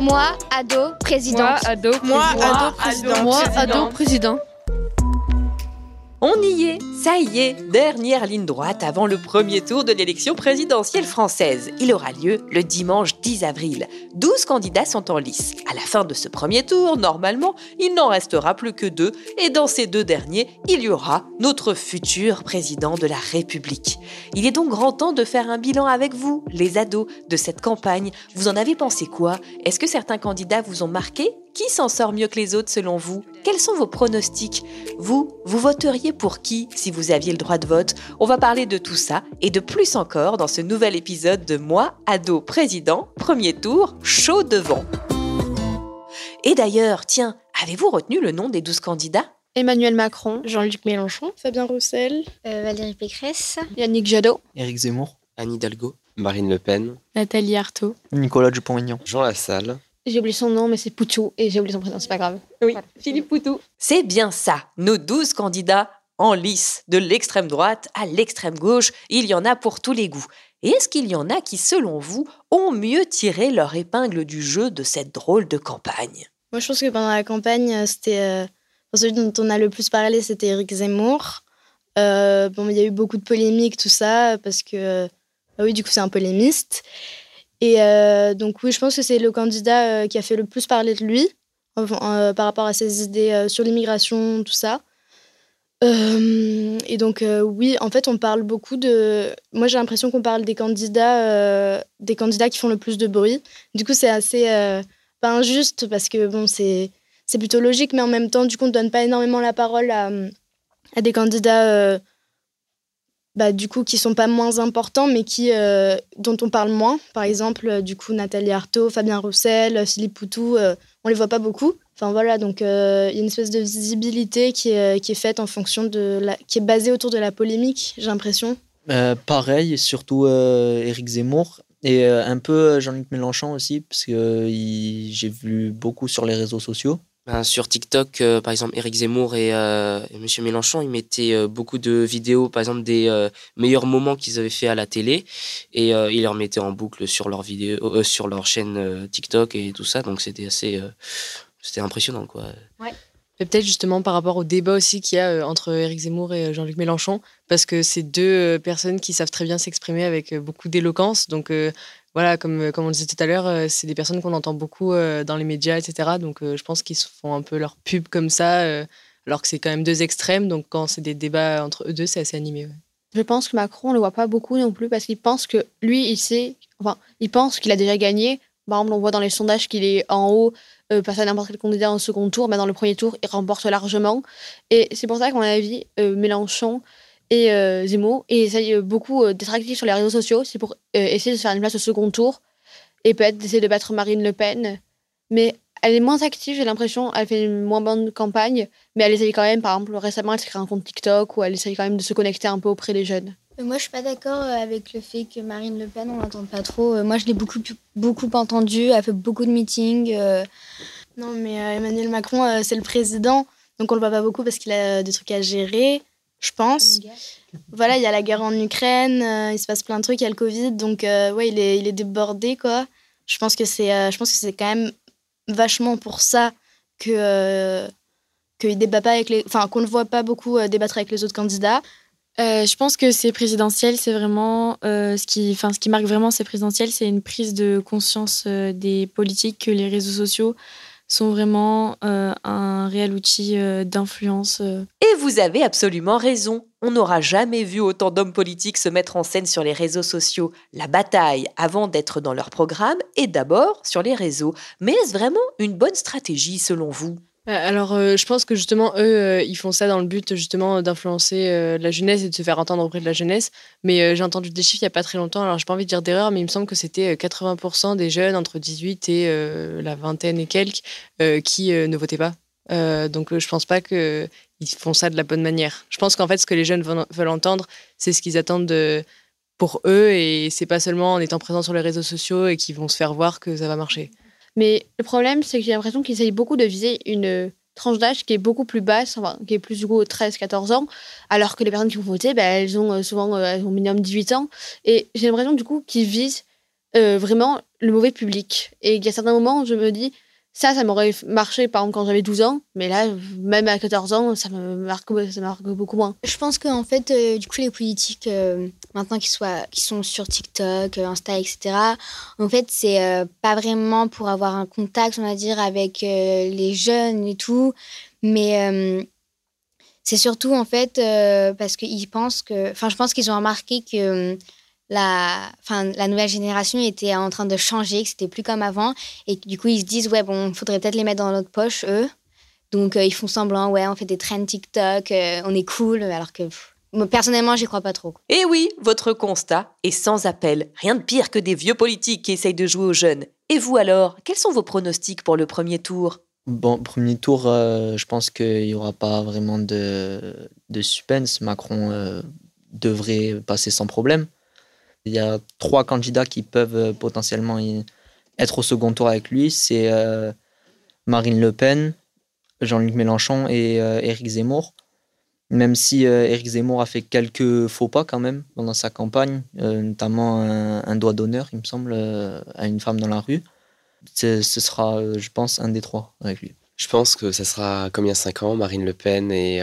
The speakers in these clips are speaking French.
Moi, ado, présidente. ado, Moi, ado, président. Moi, ado, président. On y est, ça y est, dernière ligne droite avant le premier tour de l'élection présidentielle française. Il aura lieu le dimanche 10 avril. 12 candidats sont en lice. À la fin de ce premier tour, normalement, il n'en restera plus que deux, et dans ces deux derniers, il y aura notre futur président de la République. Il est donc grand temps de faire un bilan avec vous, les ados, de cette campagne. Vous en avez pensé quoi? Est-ce que certains candidats vous ont marqué? Qui s'en sort mieux que les autres selon vous? Quels sont vos pronostics? Vous, vous voteriez pour qui si vous aviez le droit de vote? On va parler de tout ça et de plus encore dans ce nouvel épisode de Moi, ado président, premier tour, chaud devant. Et d'ailleurs, tiens, avez-vous retenu le nom des 12 candidats? Emmanuel Macron, Jean-Luc Mélenchon. Fabien Roussel, Euh, Valérie Pécresse. Yannick Jadot. Éric Zemmour. Anne Hidalgo, Marine Le Pen, Nathalie Arthaud. Nicolas Dupont-Aignan. Jean Lassalle, J'ai oublié son nom, mais c'est Poutou. Et j'ai oublié son prénom, c'est pas grave. Oui, Philippe Poutou. C'est bien ça, nos 12 candidats en lice, de l'extrême droite à l'extrême gauche, il y en a pour tous les goûts. Et est-ce qu'il y en a qui, selon vous, ont mieux tiré leur épingle du jeu de cette drôle de campagne? Moi, je pense que pendant la campagne, euh, c'était. euh, celui dont on a le plus parlé, c'était Éric Zemmour. Euh, bon, il y a eu beaucoup de polémiques, tout ça, parce que. euh, bah oui, du coup, c'est un polémiste. Et euh, donc, oui, je pense que c'est le candidat euh, qui a fait le plus parler de lui euh, par rapport à ses idées sur l'immigration, tout ça. Et donc, oui, en fait, on parle beaucoup de. Moi, j'ai l'impression qu'on parle des candidats, des candidats qui font le plus de bruit. Du coup, c'est assez. pas injuste parce que, bon, c'est c'est plutôt logique, mais en même temps, du coup, on ne donne pas énormément la parole à des candidats. Bah, du coup, qui sont pas moins importants, mais qui, euh, dont on parle moins. Par exemple, euh, du coup, Nathalie Arthaud, Fabien Roussel, euh, Philippe Poutou, euh, on les voit pas beaucoup. Enfin voilà, donc il y a une espèce de visibilité qui est, qui est faite en fonction de la, qui est basée autour de la polémique, j'ai l'impression. Pareil, surtout Éric Zemmour. Et un peu Jean-Luc Mélenchon aussi, parce que j'ai vu beaucoup sur les réseaux sociaux. Ben, sur TikTok, euh, par exemple, Éric Zemmour et, euh, et Monsieur Mélenchon, ils mettaient euh, beaucoup de vidéos, par exemple, des euh, meilleurs moments qu'ils avaient fait à la télé, et ils les remettaient en boucle sur leur sur chaîne TikTok et tout ça. Donc c'était assez, c'était impressionnant, quoi. Peut-être justement par rapport au débat aussi qu'il y a entre Éric Zemmour et Jean-Luc Mélenchon, parce que c'est deux personnes qui savent très bien s'exprimer avec beaucoup d'éloquence. Donc voilà, comme, euh, comme on disait tout à l'heure, euh, c'est des personnes qu'on entend beaucoup euh, dans les médias, etc. Donc je pense qu'ils font un peu leur pub comme ça, alors que c'est quand même deux extrêmes. Donc quand c'est des débats entre eux deux, c'est assez animé. Je pense que Macron, on le voit pas beaucoup non plus parce qu'il pense que lui, il sait, enfin, il pense qu'il a déjà gagné. Par exemple, on voit dans les sondages qu'il est en haut, euh, face à n'importe quel candidat en second tour, mais dans le premier tour, il remporte largement. Et c'est pour ça qu'à mon avis, Mélenchon et euh, et essayent beaucoup euh, d'être actifs sur les réseaux sociaux, c'est pour euh, essayer de faire une place au second tour et peut-être d'essayer de battre Marine Le Pen. Mais elle est moins active, j'ai l'impression. Elle fait une moins bonne campagne, mais elle essaye quand même, par exemple, récemment, elle s'est créé un compte TikTok où elle essaye quand même de se connecter un peu auprès des jeunes. Moi, je suis pas d'accord avec le fait que Marine Le Pen, on l'entend pas trop. Moi, je l'ai beaucoup, beaucoup entendue. Elle fait beaucoup de meetings. Non, mais Emmanuel Macron, c'est le président, donc on le voit pas beaucoup parce qu'il a des trucs à gérer, je pense. Voilà, il y a la guerre en Ukraine, euh, il se passe plein de trucs, il y a le Covid, donc euh, ouais, il est, il est débordé, quoi. Je pense que c'est, euh, je pense que c'est quand même vachement pour ça que euh, qu'il débat pas avec les, enfin qu'on ne voit pas beaucoup euh, débattre avec les autres candidats. Je pense que ces présidentielles, c'est vraiment ce, qui, enfin, ce qui marque vraiment ces présidentielles, c'est une prise de conscience des politiques que les réseaux sociaux sont vraiment euh, un réel outil euh, d'influence. Euh. Et vous avez absolument raison. On n'aura jamais vu autant d'hommes politiques se mettre en scène sur les réseaux sociaux. La bataille, avant d'être dans leur programme, est d'abord sur les réseaux. Mais est-ce vraiment une bonne stratégie selon vous? Alors, euh, je pense que justement, eux, euh, ils font ça dans le but justement d'influencer la jeunesse et de se faire entendre auprès de la jeunesse. Mais j'ai entendu des chiffres il n'y a pas très longtemps, alors j'ai pas envie de dire d'erreur, mais il me semble que c'était 80% des jeunes entre 18 et la vingtaine et quelques qui ne votaient pas. donc, je pense pas qu'ils font ça de la bonne manière. Je pense qu'en fait, ce que les jeunes veulent entendre, c'est ce qu'ils attendent pour eux et c'est pas seulement en étant présents sur les réseaux sociaux et qu'ils vont se faire voir que ça va marcher. Mais le problème, c'est que j'ai l'impression qu'ils essayent beaucoup de viser une tranche d'âge qui est beaucoup plus basse, enfin, qui est plus du coup 13-14 ans, alors que les personnes qui vont voter, bah, elles ont euh, souvent euh, elles ont minimum 18 ans. Et j'ai l'impression du coup qu'ils visent euh, vraiment le mauvais public. Et il y a certains moments je me dis, ça, ça m'aurait marché, par exemple, quand j'avais 12 ans. Mais là, même à 14 ans, ça me marque, ça marque beaucoup moins. Je pense qu'en fait, euh, du coup, les politiques, euh, maintenant qu'ils qui sont sur TikTok, euh, Insta, etc., en fait, c'est pas vraiment pour avoir un contact, on va dire, avec les jeunes et tout. Mais c'est surtout, en fait, parce qu'ils pensent que... Enfin, je pense qu'ils ont remarqué que la, enfin, la nouvelle génération était en train de changer, que c'était plus comme avant. Et du coup, ils se disent, ouais, bon, il faudrait peut-être les mettre dans notre poche, eux. Donc, euh, ils font semblant, ouais, on fait des trends TikTok, euh, on est cool, alors que moi, personnellement, j'y crois pas trop. Et eh oui, votre constat est sans appel. Rien de pire que des vieux politiques qui essayent de jouer aux jeunes. Et vous alors, quels sont vos pronostics pour le premier tour? Bon, premier tour, euh, je pense qu'il n'y aura pas vraiment de, de suspense. Macron devrait passer sans problème. Il y a trois candidats qui peuvent euh, potentiellement être au second tour avec lui. C'est euh, Marine Le Pen, Jean-Luc Mélenchon et euh, Éric Zemmour. Même si Éric Zemmour a fait quelques faux pas quand même pendant sa campagne, notamment un, doigt d'honneur, il me semble, à une femme dans la rue. Ce sera, je pense, un des trois avec lui. Je pense que ce sera comme il y a cinq ans, Marine Le Pen et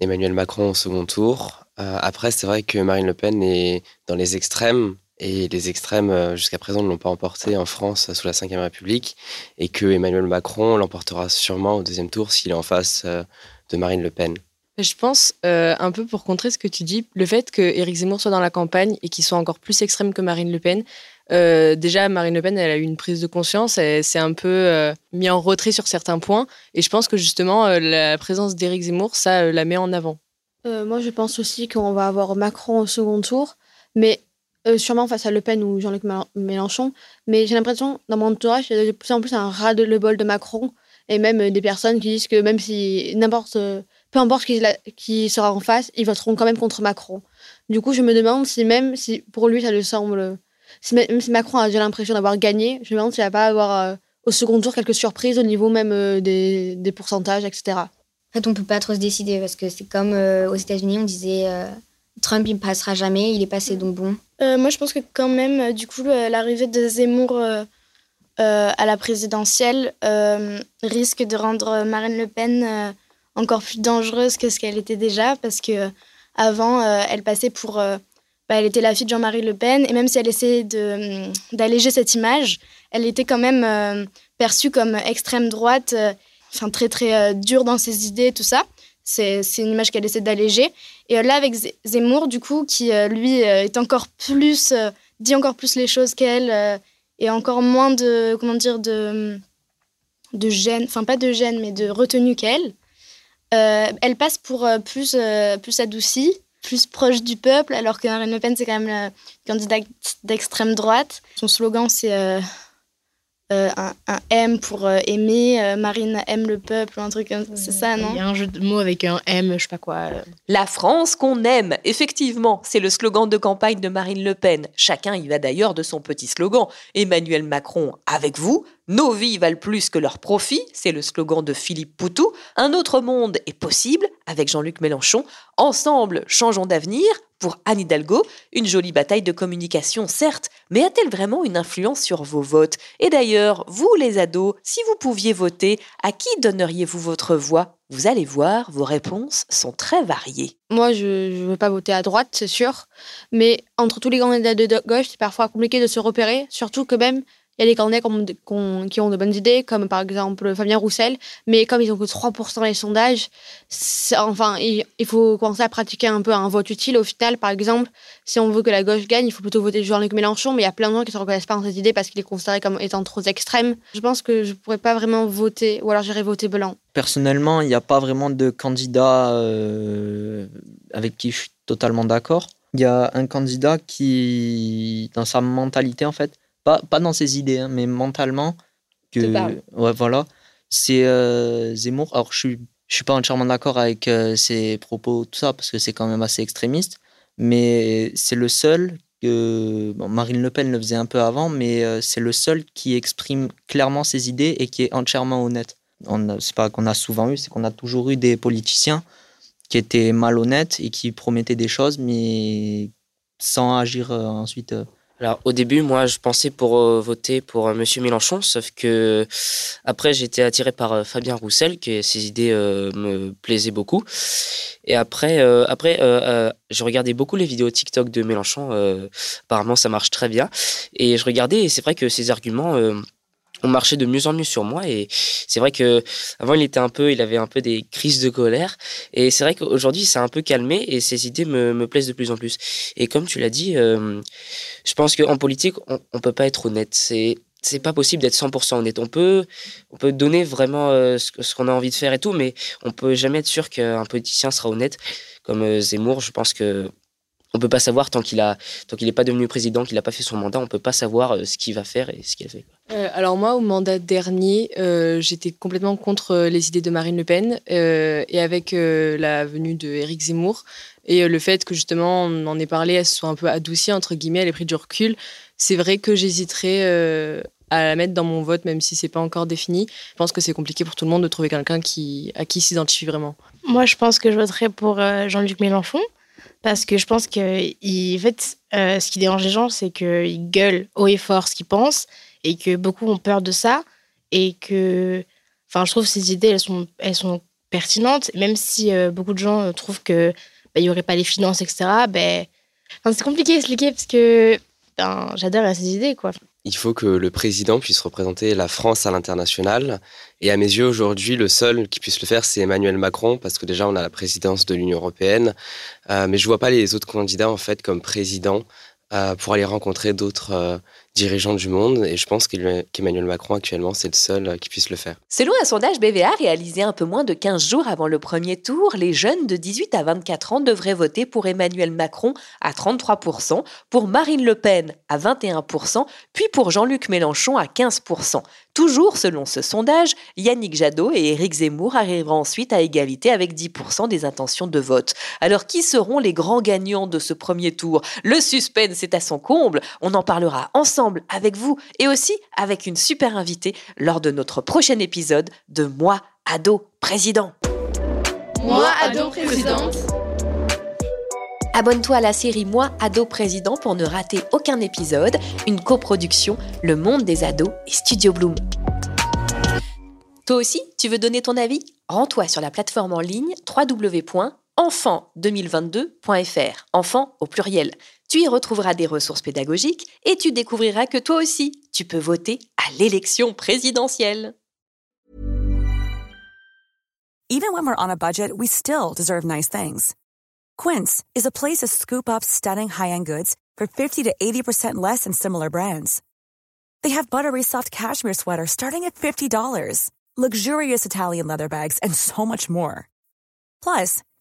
Emmanuel Macron au second tour. Euh, après, c'est vrai que Marine Le Pen est dans les extrêmes et les extrêmes, euh, jusqu'à présent, ne l'ont pas emporté en France sous la Ve République, et que Emmanuel Macron l'emportera sûrement au deuxième tour s'il est en face euh, de Marine Le Pen. Je pense, un peu pour contrer ce que tu dis, le fait que Éric Zemmour soit dans la campagne et qu'il soit encore plus extrême que Marine Le Pen, déjà, Marine Le Pen, elle a eu une prise de conscience, elle s'est un peu mis en retrait sur certains points. Et je pense que justement, la présence d'Éric Zemmour, ça la met en avant. Euh, moi, je pense aussi qu'on va avoir Macron au second tour, mais euh, sûrement face à Le Pen ou Jean-Luc Mélenchon. Mais j'ai l'impression, dans mon entourage, il y a de plus en plus un ras de le bol de Macron, et même euh, des personnes qui disent que même si n'importe, peu importe qui, qui, sera en face, ils voteront quand même contre Macron. Du coup, je me demande si même si pour lui ça lui semble, si même si Macron a déjà l'impression d'avoir gagné, je me demande s'il va pas avoir au second tour quelques surprises au niveau même des, des pourcentages, etc. En fait, on peut pas trop se décider parce que c'est comme euh, aux États-Unis, on disait euh, Trump, il passera jamais, il est passé, donc bon. Euh, moi, je pense que quand même, du coup, l'arrivée de Zemmour à la présidentielle risque de rendre Marine Le Pen encore plus dangereuse que ce qu'elle était déjà parce que avant, elle passait pour. Bah, elle était la fille de Jean-Marie Le Pen et même si elle essayait d'alléger cette image, elle était quand même perçue comme extrême droite enfin très très euh, dur dans ses idées, tout ça. C'est une image qu'elle essaie d'alléger. Et euh, là, avec Zemmour, du coup, qui euh, lui est encore plus, dit encore plus les choses qu'elle, et encore moins de, comment dire, de, de gêne, enfin pas de gêne, mais de retenue qu'elle. elle passe pour plus, plus adoucie, plus proche du peuple, alors que Marine Le Pen, c'est quand même la candidate d'extrême droite. Son slogan, c'est euh, un, M pour euh, aimer, euh, Marine aime le peuple, un truc comme c'est ça, non Il y a un jeu de mots avec un M, je sais pas quoi. La France qu'on aime, effectivement, c'est le slogan de campagne de Marine Le Pen. Chacun y va d'ailleurs de son petit slogan. Emmanuel Macron, avec vous, nos vies valent plus que leurs profits, c'est le slogan de Philippe Poutou. Un autre monde est possible avec Jean-Luc Mélenchon. Ensemble, changeons d'avenir Pour Anne Hidalgo, une jolie bataille de communication, certes, mais a-t-elle vraiment une influence sur vos votes? Et d'ailleurs, vous les ados, si vous pouviez voter, à qui donneriez-vous votre voix? Vous allez voir, vos réponses sont très variées. Moi, je ne veux pas voter à droite, c'est sûr, mais entre tous les candidats de gauche, c'est parfois compliqué de se repérer, surtout que même il y a des candidats qui ont de bonnes idées, comme par exemple Fabien Roussel, mais comme ils n'ont que 3% dans les sondages, enfin, il, faut commencer à pratiquer un peu un vote utile. Au final, par exemple, si on veut que la gauche gagne, il faut plutôt voter Jean-Luc Mélenchon, mais il y a plein de gens qui ne se reconnaissent pas dans cette idée parce qu'il est considéré comme étant trop extrême. Je pense que je ne pourrais pas vraiment voter, ou alors j'irais voter blanc. Personnellement, il n'y a pas vraiment de candidat euh, avec qui je suis totalement d'accord. Il y a un candidat qui, dans sa mentalité, en fait, pas, pas dans ses idées, hein, mais mentalement. Que, ouais, voilà. C'est euh, Zemmour. Alors, je suis, je suis pas entièrement d'accord avec euh, ses propos, tout ça, parce que c'est quand même assez extrémiste. Mais c'est le seul que. Bon, Marine Le Pen le faisait un peu avant, mais euh, c'est le seul qui exprime clairement ses idées et qui est entièrement honnête. C'est pas qu'on a souvent eu, c'est qu'on a toujours eu des politiciens qui étaient malhonnêtes et qui promettaient des choses, mais sans agir ensuite alors au début, moi, je pensais pour euh, voter pour. Euh, Monsieur Mélenchon, sauf que après j'ai été attiré par euh, Fabien Roussel, que ses idées me plaisaient beaucoup. Et après, après, je regardais beaucoup les vidéos TikTok de Mélenchon. apparemment, ça marche très bien. Et je regardais, et c'est vrai que ses arguments on marchait de mieux en mieux sur moi et c'est vrai que avant il était un peu il avait un peu des crises de colère et c'est vrai qu'aujourd'hui c'est un peu calmé et ses idées me, me, plaisent de plus en plus et comme tu l'as dit euh, je pense qu'en politique on, on peut pas être honnête c'est c'est pas possible d'être 100% honnête. On peut, on peut donner vraiment euh, ce, ce qu'on a envie de faire et tout, mais on peut jamais être sûr qu'un politicien sera honnête. Comme euh, Zemmour, je pense que on peut pas savoir tant qu'il a tant qu'il n'est pas devenu président, qu'il n'a pas fait son mandat, on peut pas savoir euh, ce qu'il va faire et ce qu'il a fait. Euh, alors moi, au mandat dernier, euh, j'étais complètement contre les idées de Marine Le Pen et avec la venue de Éric Zemmour et le fait que justement on en ait parlé, elle se soit un peu adoucie entre guillemets, elle ait pris du recul. C'est vrai que j'hésiterais à la mettre dans mon vote, même si c'est pas encore défini. Je pense que c'est compliqué pour tout le monde de trouver quelqu'un qui à qui s'identifie vraiment. Moi, je pense que je voterais pour Jean-Luc Mélenchon parce que je pense que en fait, euh, ce qui dérange les gens, c'est qu'ils gueulent haut et fort ce qu'ils pensent et que beaucoup ont peur de ça. Et que, enfin, je trouve que ces idées, elles sont, elles sont pertinentes, même si euh, beaucoup de gens euh, trouvent qu'il bah, n'y aurait pas les finances, etc. Ben, c'est compliqué à expliquer parce que ben, j'adore ces idées, quoi il faut que le président puisse représenter la France à l'international. Et à mes yeux, aujourd'hui, le seul qui puisse le faire, c'est Emmanuel Macron, parce que déjà, on a la présidence de l'Union européenne. Euh, mais je vois pas les autres candidats, en fait, comme président euh, pour aller rencontrer d'autres euh, dirigeants du monde. Et je pense qu'Emmanuel Macron, actuellement, c'est le seul euh, qui puisse le faire. Selon un sondage BVA réalisé un peu moins de 15 jours avant le premier tour, les jeunes de 18 à 24 ans devraient voter pour Emmanuel Macron à 33%, pour Marine Le Pen à 21%, puis pour Jean-Luc Mélenchon à 15%. Toujours selon ce sondage, Yannick Jadot et Éric Zemmour arriveront ensuite à égalité avec 10% des intentions de vote. Alors qui seront les grands gagnants de ce premier tour? Le suspense est à son comble. On en parlera ensemble avec vous et aussi avec une super invitée lors de notre prochain épisode de Moi, ado président. Moi, ado présidente. Abonne-toi à la série Moi, ado président pour ne rater aucun épisode, une coproduction Le Monde des ados et Studio Bloom. Toi aussi, tu veux donner ton avis? Rends-toi sur la plateforme en ligne www.enfant2022.fr. Enfant au pluriel. Tu y retrouveras des ressources pédagogiques et tu découvriras que toi aussi, tu peux voter à l'élection présidentielle. Even when we're on a budget, we still deserve nice things. Quince is a place to scoop up stunning high-end goods for 50 to 80% less than similar brands. They have buttery soft cashmere sweaters starting at $50, luxurious Italian leather bags, and so much more. Plus,